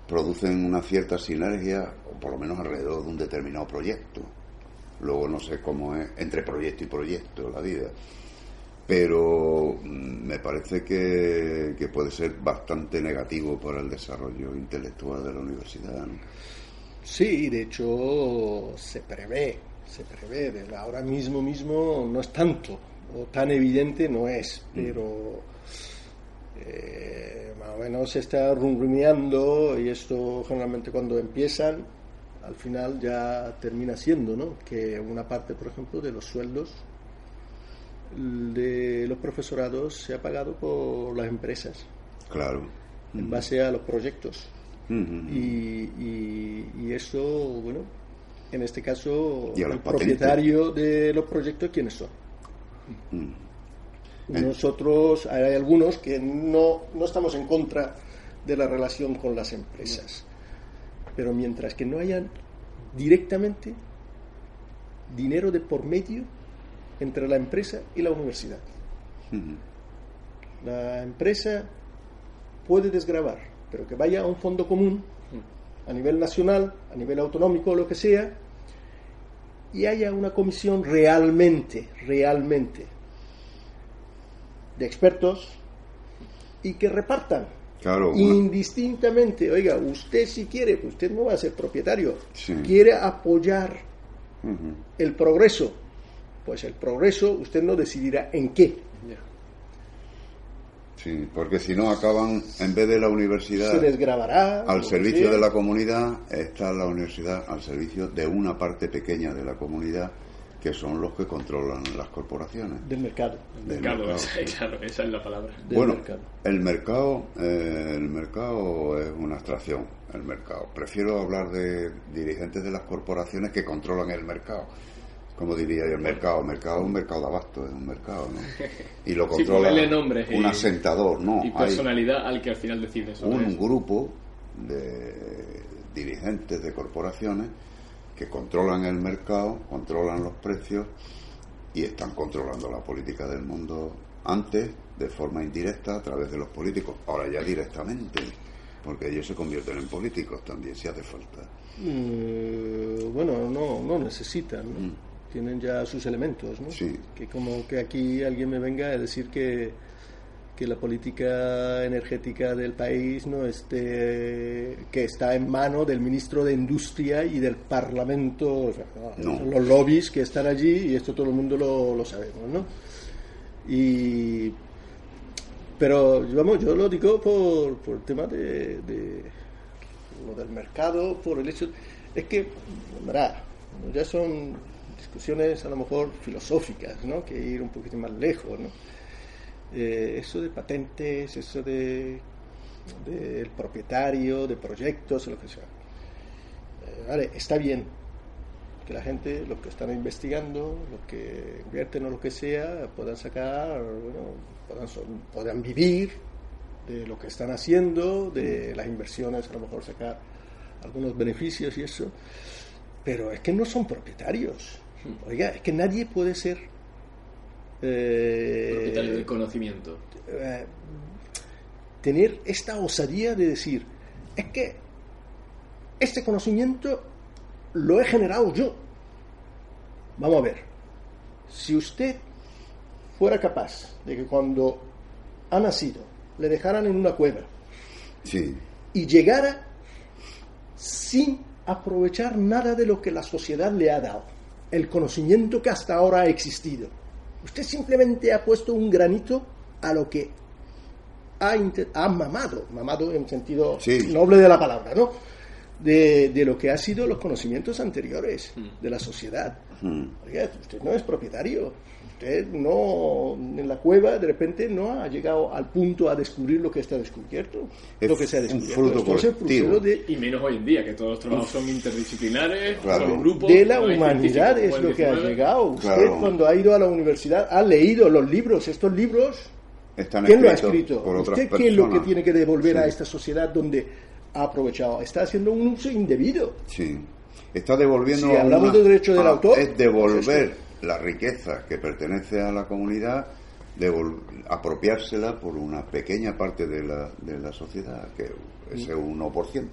Producen una cierta sinergia, o por lo menos alrededor de un determinado proyecto. Luego no sé cómo es entre proyecto y proyecto la vida. Pero mm, me parece que, que puede ser bastante negativo para el desarrollo intelectual de la universidad. ¿no? Sí, de hecho se prevé, se prevé. Ahora mismo mismo no es tanto, o tan evidente no es, pero eh, más o menos se está rumiando y esto generalmente cuando empiezan, al final ya termina siendo, ¿no? Que una parte, por ejemplo, de los sueldos de los profesorados se ha pagado por las empresas Claro. en base a los proyectos. Y, y, y eso, bueno, en este caso, el patentes. propietario de los proyectos, ¿quiénes son? Mm. Nosotros, hay algunos que no, no estamos en contra de la relación con las empresas, pero mientras que no hayan directamente dinero de por medio entre la empresa y la universidad. La empresa puede desgravar, pero que vaya a un fondo común a nivel nacional, a nivel autonómico lo que sea, y haya una comisión realmente, realmente de expertos y que repartan Claro, una- indistintamente. Oiga, usted si quiere, pues usted no va a ser propietario, Sí. quiere apoyar el progreso, pues el progreso usted no decidirá en qué. Sí, porque si no acaban, en vez de la universidad Se desgravará. al servicio sea. de la comunidad, está la universidad al servicio de una parte pequeña de la comunidad, que son los que controlan las corporaciones. del mercado. Del mercado, esa, sí. claro, esa es la palabra. del bueno, mercado. el mercado, eh, el mercado es una abstracción. El mercado. Prefiero hablar de dirigentes de las corporaciones que controlan el mercado. Como diría yo, el mercado. El mercado es un mercado de abasto, es un mercado, ¿no? Y lo Sí, controla ponerle nombres y- un asentador, ¿no? Y Hay- personalidad al que al final decide sobre un eso. grupo de dirigentes de corporaciones que controlan el mercado, controlan los precios y están controlando la política del mundo antes de forma indirecta a través de los políticos, ahora ya directamente, porque ellos se convierten en políticos también si hace falta. Eh, bueno, no, no necesitan, ¿no? Mm. Tienen ya sus elementos, ¿no? Sí. Que como que aquí alguien me venga a decir que que la política energética del país no esté que está en mano del ministro de Industria y del Parlamento, o sea, No. son los lobbies que están allí y esto todo el mundo lo, lo sabemos, ¿no? Y pero vamos, yo lo digo por, por el tema de, de lo del mercado, por el hecho es que, verá, ya son discusiones a lo mejor filosóficas, ¿no? Que ir un poquito más lejos, ¿no? Eh, eso de patentes, eso de del propietario, de proyectos, lo que sea. Eh, vale, está bien que la gente, los que están investigando, los que invierten o lo que sea, puedan sacar, bueno, puedan, puedan vivir de lo que están haciendo, de las inversiones, a lo mejor sacar algunos beneficios y eso, pero es que no son propietarios. Oiga, es que nadie puede ser eh, Propietario del conocimiento. eh, tener esta osadía de decir, es que este conocimiento lo he generado yo. Vamos a ver, si usted fuera capaz de que cuando ha nacido le dejaran en una cueva Sí, y llegara sin aprovechar nada de lo que la sociedad le ha dado, el conocimiento que hasta ahora ha existido. Usted simplemente ha puesto un granito a lo que ha, ha mamado, mamado en sentido Sí. noble de la palabra, ¿no? De, de lo que ha sido los conocimientos anteriores de la sociedad. Mm. Oiga, usted no es propietario. Usted no, en la cueva, de repente, no ha llegado al punto a descubrir lo que está descubierto. Es lo que se ha un descubierto. fruto Esto es el colectivo. fruto de, Y menos hoy en día, que todos los trabajos son interdisciplinares, Claro. son grupos. de la no humanidad es lo que ha 19. llegado. Usted Claro. cuando ha ido a la universidad ha leído los libros. Estos libros, están ¿quién lo ha escrito? por ¿Usted qué es lo que tiene que devolver a esta sociedad donde ha aprovechado? Está haciendo un uso indebido. Sí. Está devolviendo. Si a hablamos una- de derecho del a- autor, Es pues devolver. La riqueza que pertenece a la comunidad, apropiársela por una pequeña parte de la, de la sociedad, que es el 1%.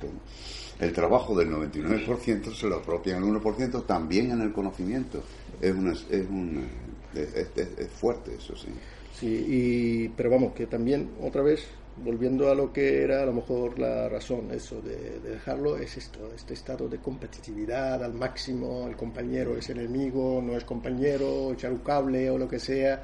El trabajo del 99% se lo apropian el 1% también en el conocimiento. Es, una, es, un, es, es- es fuerte, eso sí. Sí, y, pero vamos, que también, otra vez, volviendo a lo que era a lo mejor la razón, eso de, de dejarlo, es esto, este estado de competitividad al máximo, el compañero es enemigo, no es compañero, echar un cable o lo que sea,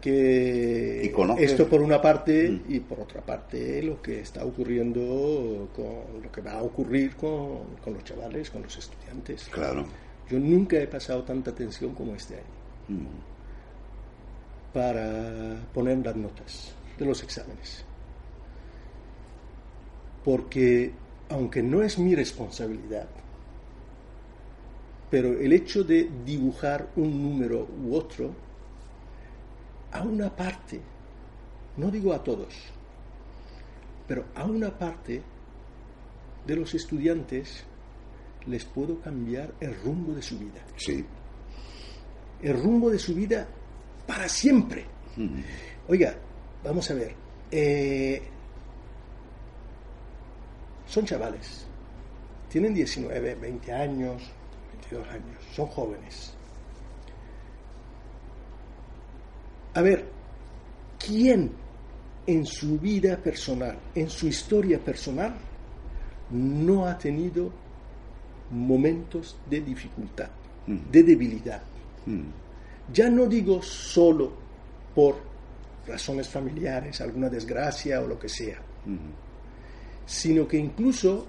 que esto por una parte Mm. y por otra parte lo que está ocurriendo con lo que va a ocurrir con, con los chavales, con los estudiantes. Claro. Yo nunca he pasado tanta tensión como este año Mm. para poner las notas de los exámenes. Porque, aunque no es mi responsabilidad, pero el hecho de dibujar un número u otro, a una parte, no digo a todos, pero a una parte de los estudiantes les puedo cambiar el rumbo de su vida Sí. el rumbo de su vida para siempre. Oiga, vamos a ver. eh, son chavales. Tienen 19, 20 años, 22 años. Son jóvenes. A ver, ¿quién en su vida personal, en su historia personal, no ha tenido momentos de dificultad, Mm. de debilidad? Mm. Ya no digo solo por razones familiares, alguna desgracia o lo que sea, sino que incluso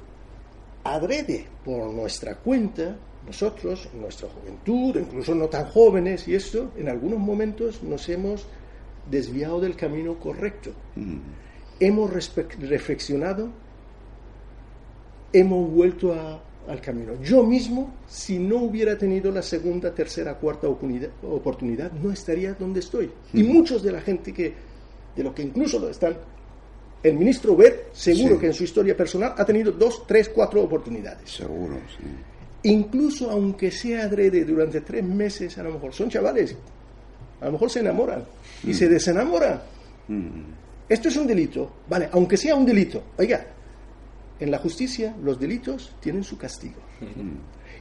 adrede por nuestra cuenta, nosotros, en nuestra juventud, incluso no tan jóvenes y esto, en algunos momentos nos hemos desviado del camino correcto. Hemos reflexionado, hemos vuelto a- al camino. Yo mismo, si no hubiera tenido la segunda, tercera, cuarta oportunidad, no estaría donde estoy. Y muchos de la gente que, de lo que incluso lo están, el ministro Webb, seguro Sí. que en su historia personal ha tenido dos, tres, cuatro oportunidades. Seguro, sí. Incluso aunque sea adrede durante tres meses, a lo mejor son chavales, a lo mejor se enamoran y se desenamoran. Mm. Esto es un delito, vale, aunque sea un delito. Oiga, en la justicia los delitos tienen su castigo.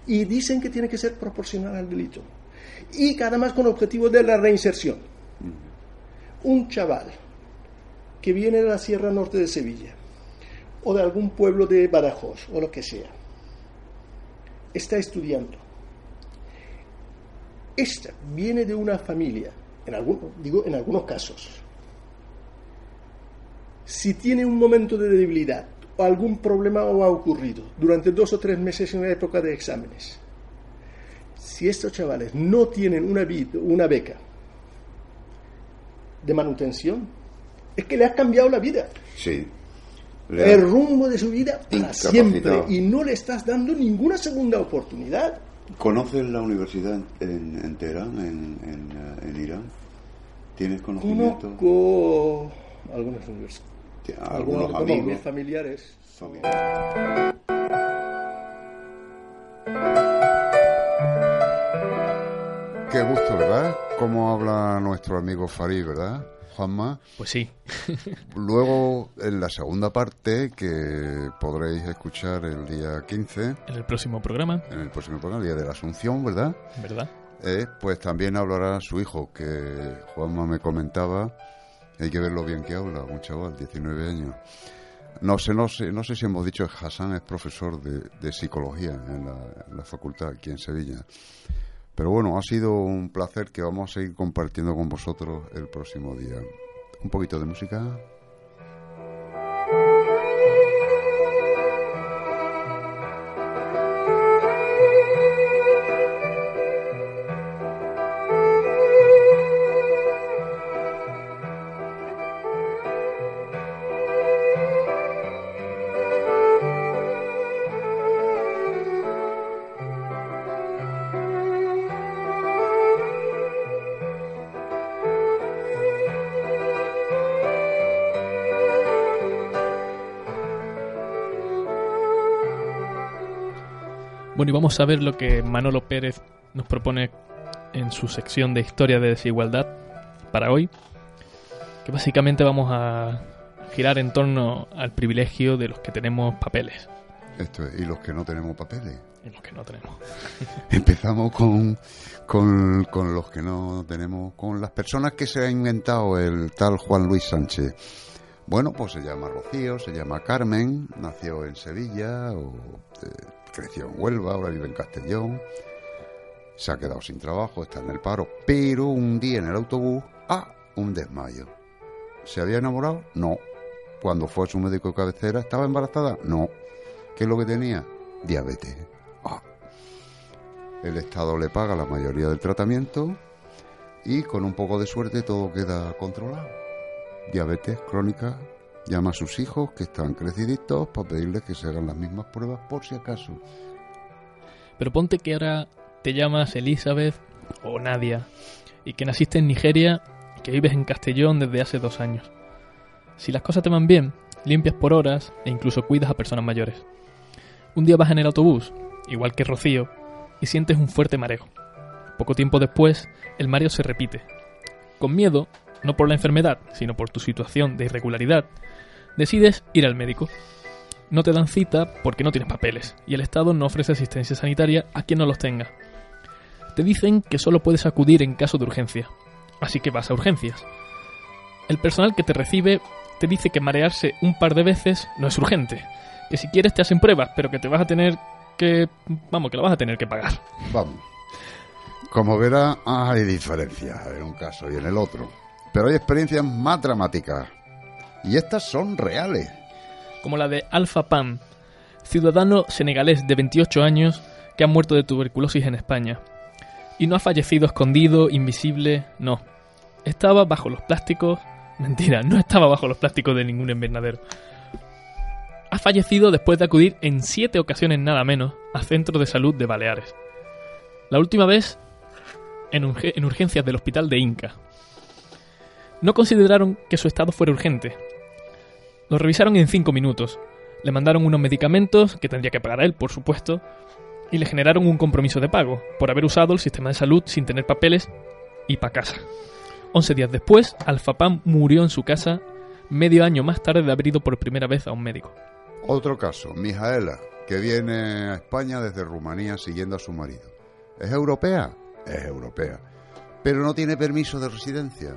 Y dicen que tiene que ser proporcional al delito. Y cada más con objetivo de la reinserción. Un chaval que viene de la Sierra Norte de Sevilla o de algún pueblo de Badajoz o lo que sea. Está estudiando. Esta viene de una familia, en algún, digo en algunos casos. Si tiene un momento de debilidad algún problema o ha ocurrido durante dos o tres meses en una época de exámenes, si estos chavales no tienen una, una beca de manutención, es que le has cambiado la vida. Sí. El rumbo de su vida para siempre. Y no le estás dando ninguna segunda oportunidad. ¿Conoces la universidad en, en Teherán, en, en, Irán? ¿Tienes conocimiento? Conozco algunas universidades. Algunos, amigos. familiares. Qué gusto, ¿verdad? Cómo habla nuestro amigo Farid, ¿verdad? Juanma. Pues sí. Luego, en la segunda parte, que podréis escuchar el día 15. En el próximo programa. En el próximo programa, el día de la Asunción, ¿verdad? ¿Verdad? Eh, pues también hablará su hijo, que Juanma me comentaba. Hay que verlo bien que habla, un chaval, 19 años. No sé, no sé, no sé si hemos dicho que Hassan es profesor de, psicología en la, en la facultad aquí en Sevilla. Pero bueno, ha sido un placer que vamos a seguir compartiendo con vosotros el próximo día. Un poquito de música. Bueno, y vamos a ver lo que Manolo Pérez nos propone en su sección de Historia de Desigualdad para hoy, que básicamente vamos a girar en torno al privilegio de los que tenemos papeles. Esto y los que no tenemos papeles. Y los que no tenemos. Empezamos con, con, con los que no tenemos, con las personas que se ha inventado el tal Juan Luis Sánchez. Bueno, pues se llama Rocío, se llama Carmen, nació en Sevilla, o, eh, creció en Huelva, ahora vive en Castellón, se ha quedado sin trabajo, está en el paro, pero un día en el autobús, ¡ah! Un desmayo. ¿Se había enamorado? No. Cuando fue a su médico de cabecera, ¿estaba embarazada? No. ¿Qué es lo que tenía? Diabetes. ¡Ah! El Estado le paga la mayoría del tratamiento y con un poco de suerte todo queda controlado. Diabetes crónica Llama a sus hijos que están creciditos para pedirles que se hagan las mismas pruebas por si acaso. Pero ponte que ahora te llamas Elizabeth o Nadia y que naciste en Nigeria y que vives en Castellón desde hace dos años. Si las cosas te van bien, limpias por horas e incluso cuidas a personas mayores. Un día vas en el autobús, igual que Rocío, y sientes un fuerte mareo. Poco tiempo después, el mareo se repite. Con miedo, no por la enfermedad, sino por tu situación de irregularidad, decides ir al médico. No te dan cita porque no tienes papeles y el Estado no ofrece asistencia sanitaria a quien no los tenga. Te dicen que solo puedes acudir en caso de urgencia, así que vas a urgencias. El personal que te recibe te dice que marearse un par de veces no es urgente, que si quieres te hacen pruebas, pero que te vas a tener que... vamos, que lo vas a tener que pagar. Vamos. Como verá, hay diferencias en un caso y en el otro. Pero hay experiencias más dramáticas. Y estas son reales. Como la de Alfa Pam, ciudadano senegalés de 28 años que ha muerto de tuberculosis en España. Y no ha fallecido escondido, invisible, no. Estaba bajo los plásticos. Mentira, no estaba bajo los plásticos de ningún invernadero. Ha fallecido después de acudir en siete ocasiones nada menos a centros de salud de Baleares. La última vez en urgencias del hospital de Inca, no consideraron que su estado fuera urgente. Lo revisaron en cinco minutos, le mandaron unos medicamentos, que tendría que pagar él, por supuesto, y le generaron un compromiso de pago, por haber usado el sistema de salud sin tener papeles y pa' casa. Once días después, Alfapam murió en su casa, medio año más tarde de haber ido por primera vez a un médico. Otro caso, Mijaela, que viene a España desde Rumanía siguiendo a su marido. ¿Es europea? Es europea. Pero no tiene permiso de residencia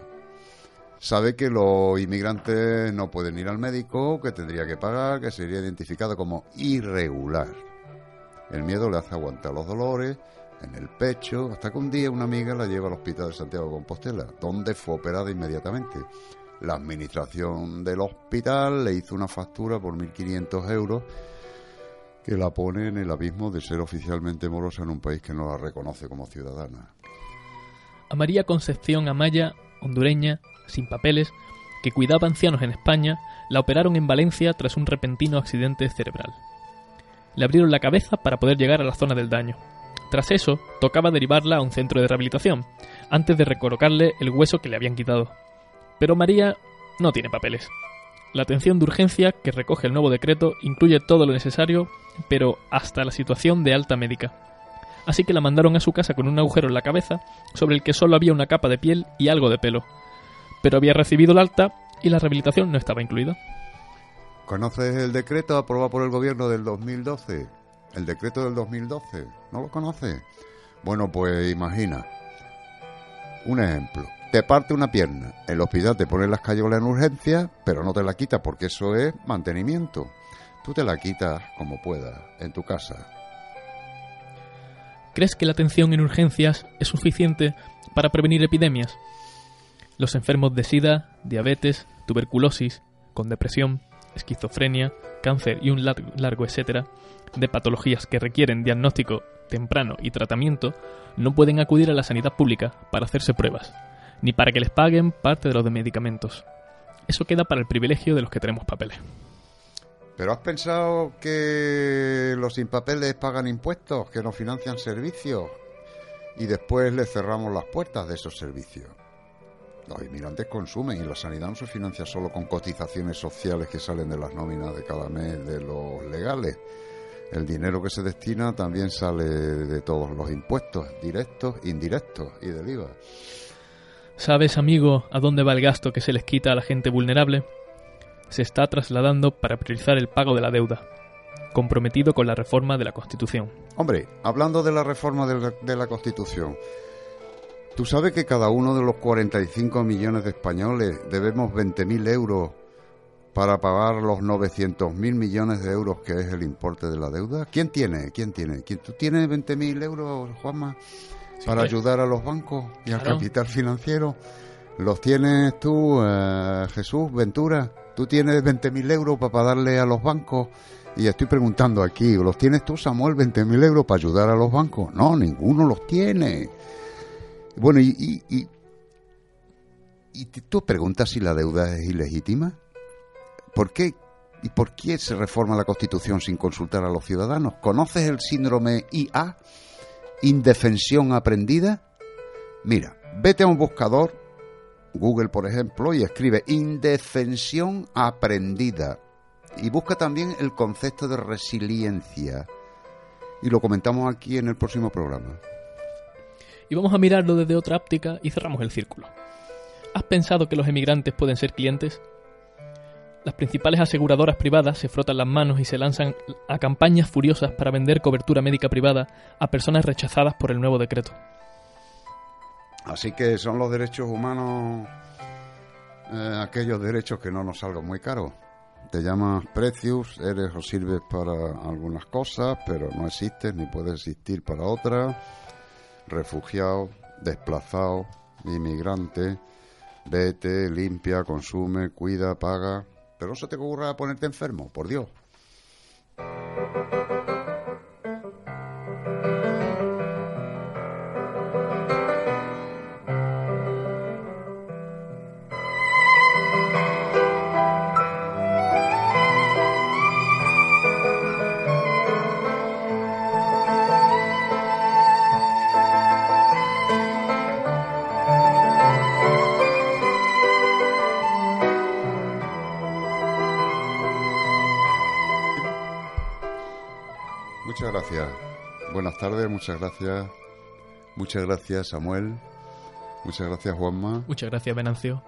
sabe que los inmigrantes no pueden ir al médico, que tendría que pagar, que sería identificado como irregular. El miedo le hace aguantar los dolores en el pecho, hasta que un día una amiga la lleva al hospital de Santiago de Compostela, donde fue operada inmediatamente. La administración del hospital le hizo una factura por 1.500 euros que la pone en el abismo de ser oficialmente morosa en un país que no la reconoce como ciudadana. A María Concepción Amaya, hondureña, sin papeles, que cuidaba ancianos en España, la operaron en Valencia tras un repentino accidente cerebral. Le abrieron la cabeza para poder llegar a la zona del daño. Tras eso, tocaba derivarla a un centro de rehabilitación, antes de recolocarle el hueso que le habían quitado. Pero María no tiene papeles. La atención de urgencia que recoge el nuevo decreto incluye todo lo necesario, pero hasta la situación de alta médica. Así que la mandaron a su casa con un agujero en la cabeza, sobre el que solo había una capa de piel y algo de pelo. Pero había recibido el alta y la rehabilitación no estaba incluida. ¿Conoces el decreto aprobado por el gobierno del 2012? El decreto del 2012. ¿No lo conoces? Bueno, pues imagina. Un ejemplo. Te parte una pierna. El hospital te pone las cayolas en urgencia, pero no te la quita porque eso es mantenimiento. Tú te la quitas como puedas, en tu casa. ¿Crees que la atención en urgencias es suficiente para prevenir epidemias? Los enfermos de SIDA, diabetes, tuberculosis, con depresión, esquizofrenia, cáncer y un largo etcétera, de patologías que requieren diagnóstico temprano y tratamiento, no pueden acudir a la sanidad pública para hacerse pruebas, ni para que les paguen parte de los medicamentos. Eso queda para el privilegio de los que tenemos papeles. ¿Pero has pensado que los sin papeles pagan impuestos, que nos financian servicios y después les cerramos las puertas de esos servicios? Los inmigrantes consumen y la sanidad no se financia solo con cotizaciones sociales que salen de las nóminas de cada mes de los legales. El dinero que se destina también sale de todos los impuestos, directos, indirectos y del IVA. ¿Sabes, amigo, a dónde va el gasto que se les quita a la gente vulnerable? se está trasladando para priorizar el pago de la deuda, comprometido con la reforma de la Constitución. Hombre, hablando de la reforma de la, de la Constitución, ¿tú sabes que cada uno de los 45 millones de españoles debemos 20.000 euros para pagar los 900.000 millones de euros que es el importe de la deuda? ¿Quién tiene? ¿Quién tiene? ¿Quién, ¿Tú tienes 20.000 euros, Juanma, para pues. ayudar a los bancos y al capital financiero? ¿Los tienes tú, eh, Jesús, Ventura? ¿Tú tienes 20.000 euros para darle a los bancos? Y estoy preguntando aquí, ¿los tienes tú, Samuel, 20.000 euros para ayudar a los bancos? No, ninguno los tiene. Bueno, y, y, y, tú preguntas si la deuda es ilegítima. ¿Por qué? ¿Y por qué se reforma la Constitución sin consultar a los ciudadanos? ¿Conoces el síndrome IA? ¿Indefensión aprendida? Mira, vete a un buscador, Google por ejemplo, y escribe indefensión aprendida. Y busca también el concepto de resiliencia. Y lo comentamos aquí en el próximo programa. Y vamos a mirarlo desde otra óptica y cerramos el círculo. ¿Has pensado que los emigrantes pueden ser clientes? Las principales aseguradoras privadas se frotan las manos y se lanzan a campañas furiosas para vender cobertura médica privada a personas rechazadas por el nuevo decreto. Así que son los derechos humanos eh, aquellos derechos que no nos salgan muy caros. Te llamas Precious, eres o sirves para algunas cosas, pero no existes ni puedes existir para otras. Refugiado, desplazado, inmigrante, vete, limpia, consume, cuida, paga. Pero no se te ocurra ponerte enfermo, por Dios. Muchas gracias. Muchas gracias, Samuel. Muchas gracias, Juanma. Muchas gracias, Venancio.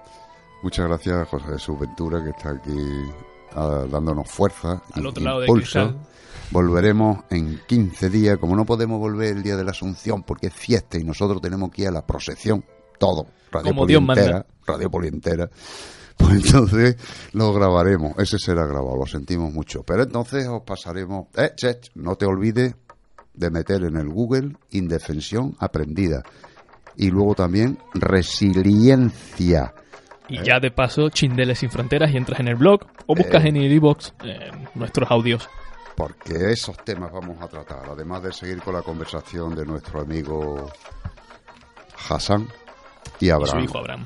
Muchas gracias, José Jesús Ventura, que está aquí ah, dándonos fuerza y Al otro lado de impulso. cristal. Volveremos en 15 días, como no podemos volver el día de la Asunción porque es fiesta y nosotros tenemos que ir a la procesión, todo, Radio Como Dios manda. Radio Poli entera. Pues entonces lo grabaremos. Ese será grabado, lo sentimos mucho. Pero entonces os pasaremos. Eh, che, no te olvides de meter en el Google indefensión aprendida. Y luego también resiliencia. Y ya de paso, Chindeles sin fronteras y entras en el blog o buscas Eh. en el iBox nuestros audios. Porque esos temas vamos a tratar. Además de seguir con la conversación de nuestro amigo Hassan y Y su Abraham. hijo Abraham.